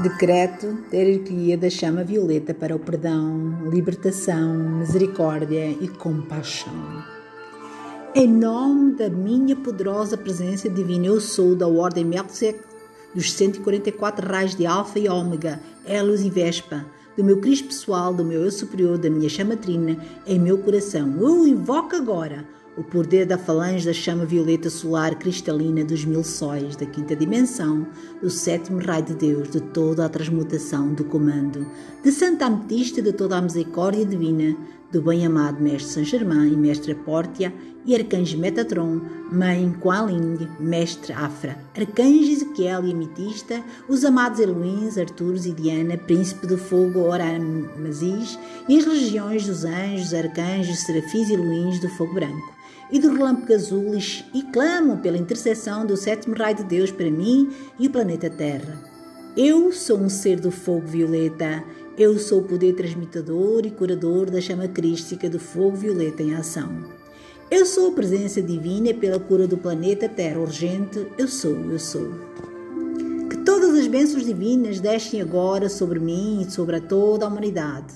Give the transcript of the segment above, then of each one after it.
Decreto da hierarquia da chama violeta para o perdão, libertação, misericórdia e compaixão. Em nome da minha poderosa presença divina, eu sou da Ordem Melchizedek dos 144 raios de Alfa e Ômega, Elos e Vespa, do meu Cristo pessoal, do meu eu superior, da minha chamatrina, em meu coração. Eu invoco agora o poder da falange da chama violeta solar cristalina dos mil sóis da quinta dimensão, do sétimo raio de Deus, de toda a transmutação do comando, de Santa Ametista de toda a misericórdia divina, do bem-amado Mestre Saint Germain e Mestre Pórtia e Arcanjo Metatron, Mãe Kuan Mestre Afra, Arcanjo Ezequiel e Ametista, os amados Eloins, Arturos e Diana, Príncipe do Fogo, Oramazis e as legiões dos anjos, arcanjos, serafins e Eloins do Fogo Branco e do relâmpago azul e clamam pela intercessão do sétimo raio de Deus para mim e o planeta Terra. Eu sou um ser do fogo violeta, eu sou o poder transmitidor e curador da chama crística do fogo violeta em ação. Eu sou a presença divina pela cura do planeta Terra urgente, eu sou, eu sou. Que todas as bênçãos divinas descem agora sobre mim e sobre toda a humanidade.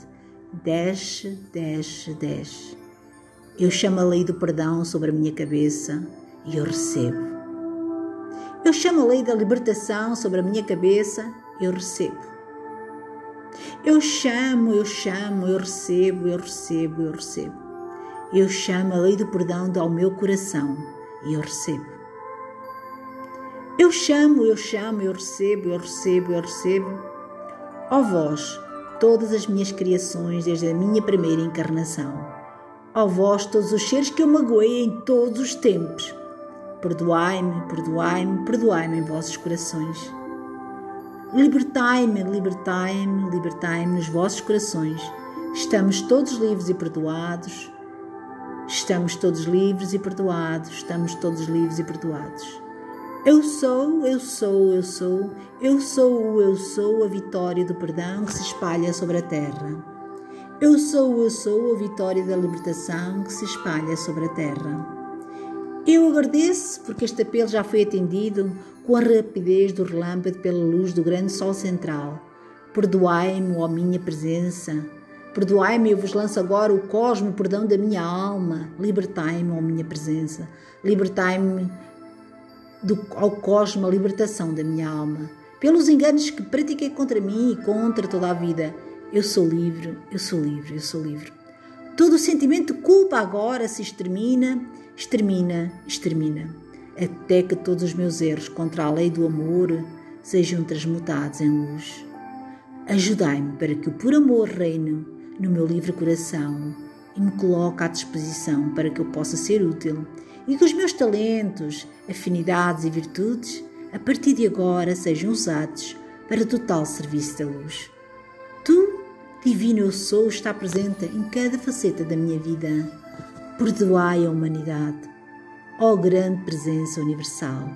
Desce, desce, desce. Eu chamo a lei do perdão sobre a minha cabeça e eu recebo. Eu chamo a lei da libertação sobre a minha cabeça e eu recebo. Eu chamo, eu chamo, eu recebo, eu recebo, eu recebo. Eu chamo a lei do perdão ao meu coração e eu recebo. Eu chamo, eu chamo, eu recebo, eu recebo, eu recebo. Ó vós, todas as minhas criações desde a minha primeira encarnação Ó vós, todos os seres que eu magoei em todos os tempos, perdoai-me, perdoai-me, perdoai-me em vossos corações. Libertai-me, libertai-me, libertai-me nos vossos corações. Estamos todos livres e perdoados. Estamos todos livres e perdoados. Estamos todos livres e perdoados. Eu sou, eu sou, eu sou, eu sou eu sou, a vitória do perdão que se espalha sobre a terra. Eu sou, eu sou a vitória da libertação que se espalha sobre a terra. Eu agradeço porque este apelo já foi atendido com a rapidez do relâmpago pela luz do grande sol central. Perdoai-me, ó minha presença. Perdoai-me, eu vos lanço agora o cosmo, perdão da minha alma. Libertai-me, ó minha presença. Libertai-me ao cosmo a libertação da minha alma. Pelos enganos que pratiquei contra mim e contra toda a vida eu sou livre, eu sou livre, eu sou livre. Todo o sentimento de culpa agora se extermina, extermina, extermina, até que todos os meus erros contra a lei do amor sejam transmutados em luz. Ajudai-me para que o puro amor reine no meu livre coração e me coloque à disposição para que eu possa ser útil e que os meus talentos, afinidades e virtudes, a partir de agora, sejam usados para total serviço da luz. Tu Divino eu sou está presente em cada faceta da minha vida. Perdoai a humanidade, ó grande presença universal.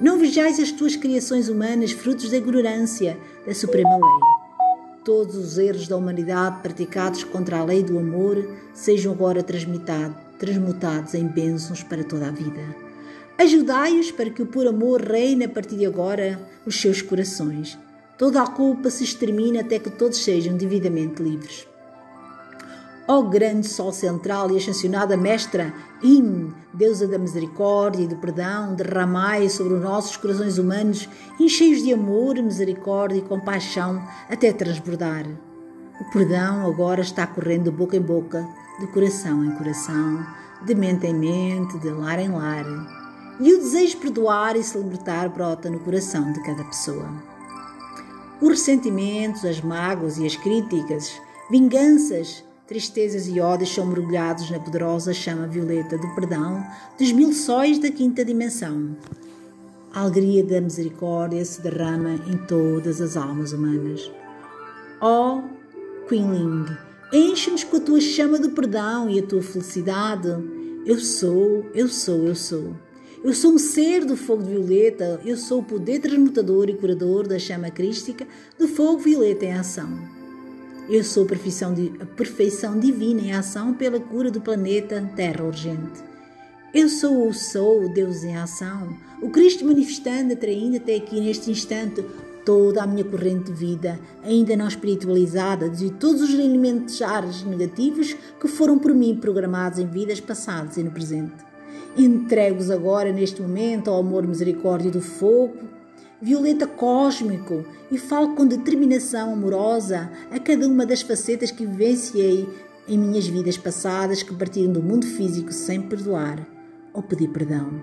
Não vejais as tuas criações humanas frutos da ignorância da suprema lei. Todos os erros da humanidade praticados contra a lei do amor sejam agora transmutados em bênçãos para toda a vida. Ajudai-os para que o puro amor reine a partir de agora os seus corações Toda a culpa se extermina até que todos sejam devidamente livres. Ó grande Sol central e ascensionada Mestra, In, Deusa da misericórdia e do perdão, derramai sobre os nossos corações humanos, encheios de amor, misericórdia e compaixão, até transbordar. O perdão agora está correndo de boca em boca, de coração em coração, de mente em mente, de lar em lar. E o desejo de perdoar e se libertar brota no coração de cada pessoa. Os ressentimentos, as mágoas e as críticas, vinganças, tristezas e ódios são mergulhados na poderosa chama violeta do perdão dos mil sóis da quinta dimensão. A alegria da misericórdia se derrama em todas as almas humanas. Oh, Quinling, enche-nos com a tua chama do perdão e a tua felicidade. Eu sou, eu sou, eu sou. Eu sou um ser do fogo violeta, eu sou o poder transmutador e curador da chama crística do fogo violeta em ação. Eu sou a perfeição, a perfeição divina em ação pela cura do planeta Terra urgente. Eu sou o Sou, Deus em ação, o Cristo manifestando, atraindo até aqui neste instante toda a minha corrente de vida, ainda não espiritualizada, de todos os ares negativos que foram por mim programados em vidas passadas e no presente. Entrego-os agora, neste momento, ao amor misericórdia do fogo, violeta cósmico, e falo com determinação amorosa a cada uma das facetas que vivenciei em minhas vidas passadas que partiram do mundo físico sem perdoar ou pedir perdão.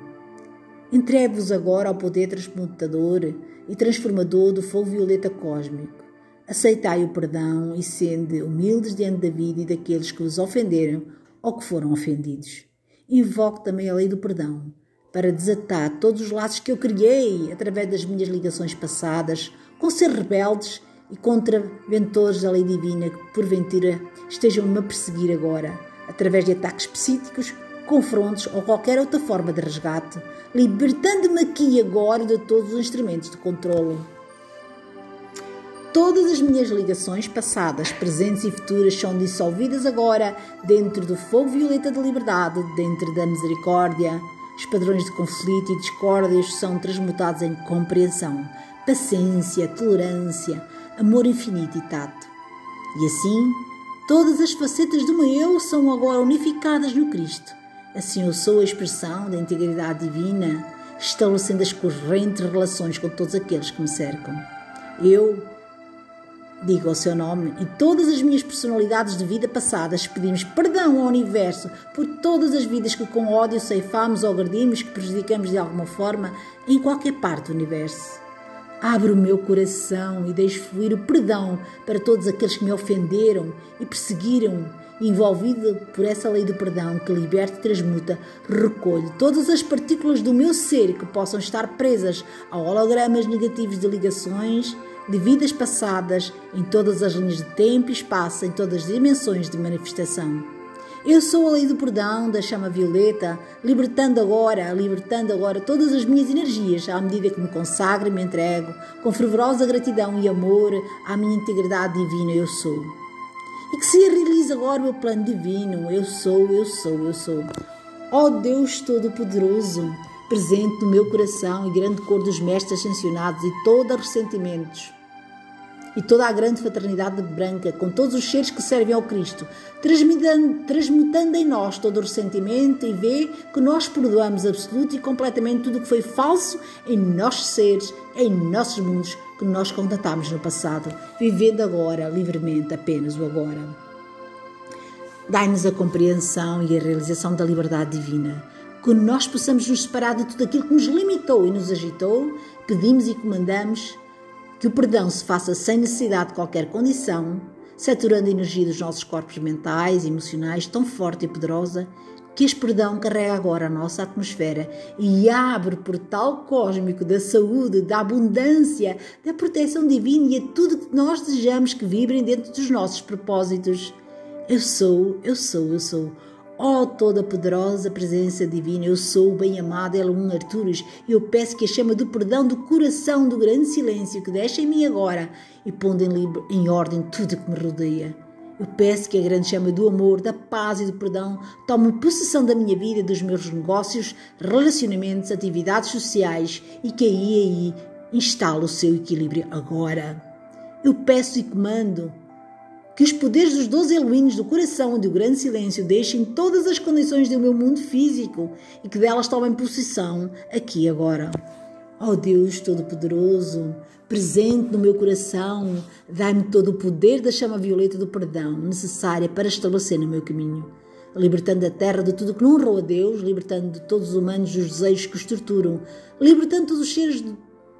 Entrego-vos agora ao poder transmutador e transformador do fogo violeta cósmico. Aceitai o perdão e sende humildes diante da vida e daqueles que vos ofenderam ou que foram ofendidos. Invoco também a lei do perdão para desatar todos os laços que eu criei através das minhas ligações passadas com ser rebeldes e contraventores da lei divina que porventura estejam-me a perseguir agora, através de ataques psíquicos, confrontos ou qualquer outra forma de resgate, libertando-me aqui e agora de todos os instrumentos de controlo. Todas as minhas ligações passadas, presentes e futuras são dissolvidas agora dentro do fogo violeta da liberdade, dentro da misericórdia. Os padrões de conflito e discórdias são transmutados em compreensão, paciência, tolerância, amor infinito e tato. E assim, todas as facetas do meu eu são agora unificadas no Cristo. Assim eu sou a expressão da integridade divina, estabelecendo as correntes relações com todos aqueles que me cercam. Eu, digo o seu nome, e todas as minhas personalidades de vida passadas pedimos perdão ao universo por todas as vidas que com ódio ceifamos ou agredimos, que prejudicamos de alguma forma em qualquer parte do universo. Abro o meu coração e deixo fluir o perdão para todos aqueles que me ofenderam e perseguiram. Envolvido por essa lei do perdão que liberta e transmuta, recolho todas as partículas do meu ser que possam estar presas a hologramas negativos de ligações, de vidas passadas, em todas as linhas de tempo e espaço, em todas as dimensões de manifestação. Eu sou a lei do perdão, da chama violeta, libertando agora, libertando agora todas as minhas energias à medida que me consagro e me entrego, com fervorosa gratidão e amor à minha integridade divina eu sou. E que se realize agora o meu plano divino, eu sou, eu sou, eu sou. Ó oh Deus Todo-Poderoso, presente no meu coração e grande cor dos mestres ascensionados e todos ressentimentos e toda a grande fraternidade branca, com todos os seres que servem ao Cristo, transmutando em nós todo o ressentimento e vê que nós perdoamos absoluto e completamente tudo o que foi falso em nossos seres, em nossos mundos que nós contatamos no passado, vivendo agora livremente apenas o agora. Dai-nos a compreensão e a realização da liberdade divina. Que nós possamos nos separar de tudo aquilo que nos limitou e nos agitou, pedimos e comandamos que o perdão se faça sem necessidade de qualquer condição, saturando a energia dos nossos corpos mentais e emocionais tão forte e poderosa que este perdão carrega agora a nossa atmosfera e abre o portal cósmico da saúde, da abundância, da proteção divina e a tudo que nós desejamos que vibrem dentro dos nossos propósitos. Eu sou, eu sou, eu sou Ó oh, toda poderosa presença divina, eu sou o bem-amado Elon Arturos e eu peço que a chama do perdão do coração do grande silêncio que deixa em mim agora e pondo em, em ordem tudo que me rodeia. Eu peço que a grande chama do amor, da paz e do perdão tome possessão da minha vida, dos meus negócios, relacionamentos, atividades sociais e que aí, aí instale o seu equilíbrio agora. Eu peço e comando que os poderes dos doze Eloínos do coração e do grande silêncio deixem todas as condições do meu mundo físico e que delas tomem possessão aqui e agora. Ó oh Deus Todo-Poderoso, presente no meu coração, dai-me todo o poder da chama violeta do perdão necessária para estabelecer no meu caminho, libertando a terra de tudo que não honrou a Deus, libertando todos os humanos dos desejos que os torturam, libertando todos os seres de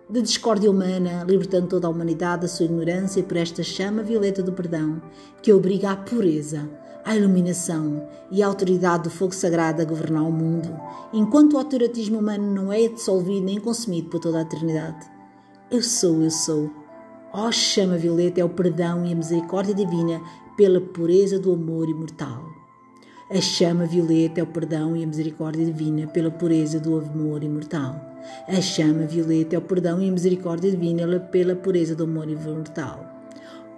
discórdia humana, libertando toda a humanidade da sua ignorância por esta chama violeta do perdão, que obriga à pureza, à iluminação e à autoridade do fogo sagrado a governar o mundo, enquanto o autoratismo humano não é dissolvido nem consumido por toda a eternidade. Eu sou, eu sou. Ó oh, chama violeta é o perdão e a misericórdia divina pela pureza do amor imortal. A chama violeta é o perdão e a misericórdia divina pela pureza do amor imortal. A chama violeta é o perdão e a misericórdia divina pela pureza do amor imortal.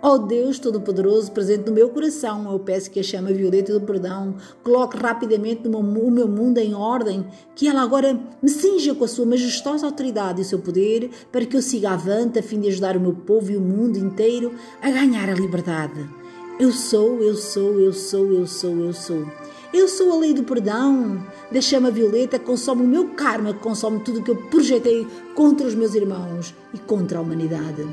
Ó oh Deus Todo-Poderoso, presente no meu coração, eu peço que a chama violeta do perdão coloque rapidamente o meu mundo em ordem, que ela agora me cinja com a sua majestosa autoridade e o seu poder, para que eu siga avante a fim de ajudar o meu povo e o mundo inteiro a ganhar a liberdade. Eu sou, eu sou, eu sou, eu sou, eu sou. Eu sou a lei do perdão, da chama violeta consome o meu karma, consome tudo o que eu projetei contra os meus irmãos e contra a humanidade.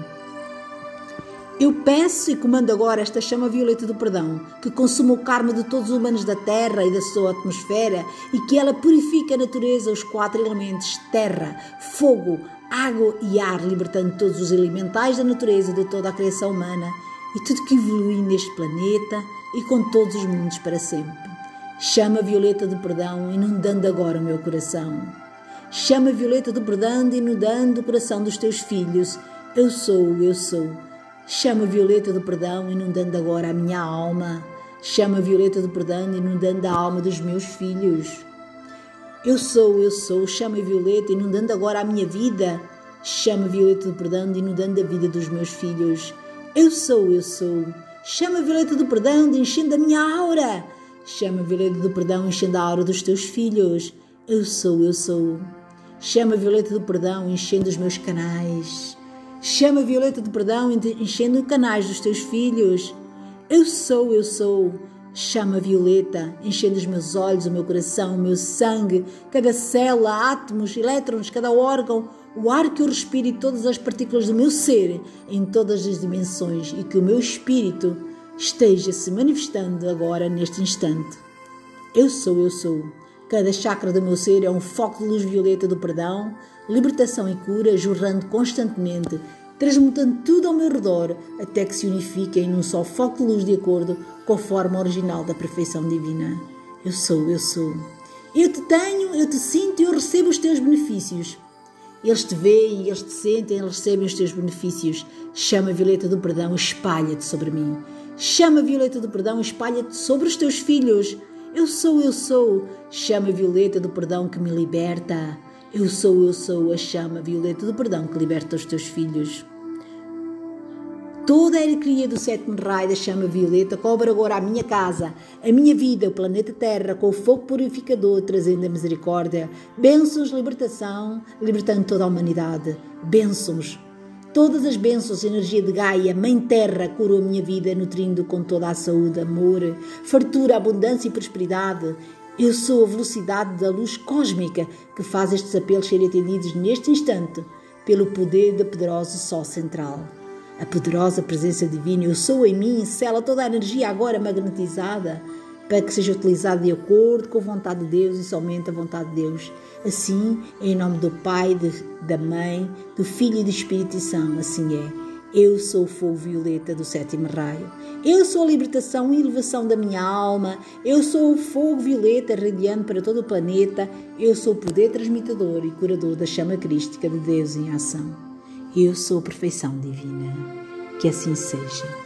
Eu peço e comando agora esta chama violeta do perdão, que consuma o karma de todos os humanos da terra e da sua atmosfera e que ela purifique a natureza, os quatro elementos: terra, fogo, água e ar, libertando todos os elementais da natureza de toda a criação humana e tudo que evolui neste planeta e com todos os mundos para sempre. Chama violeta do perdão, inundando agora o meu coração. Chama violeta do perdão, inundando o coração dos teus filhos. Eu sou, eu sou Chama violeta do perdão, inundando agora a minha alma. Chama violeta do perdão, inundando a alma dos meus filhos. Eu sou, eu sou, chama violeta, inundando agora a minha vida. Chama violeta do perdão, inundando a vida dos meus filhos. Eu sou, eu sou. Chama violeta do perdão, enchendo a minha aura. Chama violeta do perdão, enchendo a aura dos teus filhos. Eu sou, eu sou. Chama violeta do perdão, enchendo os meus canais. Chama a violeta do perdão, enchendo canais dos teus filhos. Eu sou, eu sou. Chama a violeta, enchendo os meus olhos, o meu coração, o meu sangue, cada célula, átomos, elétrons, cada órgão, o ar que eu respiro e todas as partículas do meu ser, em todas as dimensões, e que o meu espírito esteja se manifestando agora, neste instante. Eu sou, eu sou. Cada chakra do meu ser é um foco de luz violeta do perdão, libertação e cura jorrando constantemente, transmutando tudo ao meu redor até que se unifiquem num só foco de luz de acordo com a forma original da perfeição divina. Eu sou, eu sou. Eu te tenho, eu te sinto e eu recebo os teus benefícios. Eles te veem, eles te sentem, eles recebem os teus benefícios. Chama a violeta do perdão, espalha-te sobre mim. Chama violeta do perdão, espalha-te sobre os teus filhos. Eu sou, eu sou. Chama violeta do perdão que me liberta. Eu sou, eu sou a chama violeta do perdão que liberta os teus filhos. Toda a alegria do sétimo raio da chama violeta cobre agora a minha casa, a minha vida, o planeta Terra, com o fogo purificador, trazendo a misericórdia. Bênçãos, libertação, libertando toda a humanidade. Bênçãos. Todas as bênçãos, energia de Gaia, Mãe Terra, curou a minha vida, nutrindo com toda a saúde, amor, fartura, abundância e prosperidade. Eu sou a velocidade da luz cósmica que faz estes apelos serem atendidos neste instante pelo poder da poderosa Sol Central. A poderosa presença divina, eu sou em mim, sela toda a energia agora magnetizada para que seja utilizada de acordo com a vontade de Deus e somente a vontade de Deus. Assim, em nome do Pai, de, da Mãe, do Filho e do Espírito Santo, assim é. Eu sou o fogo violeta do sétimo raio. Eu sou a libertação e elevação da minha alma. Eu sou o fogo violeta radiante para todo o planeta. Eu sou o poder transmitidor e curador da chama crística de Deus em ação. Eu sou a perfeição divina. Que assim seja.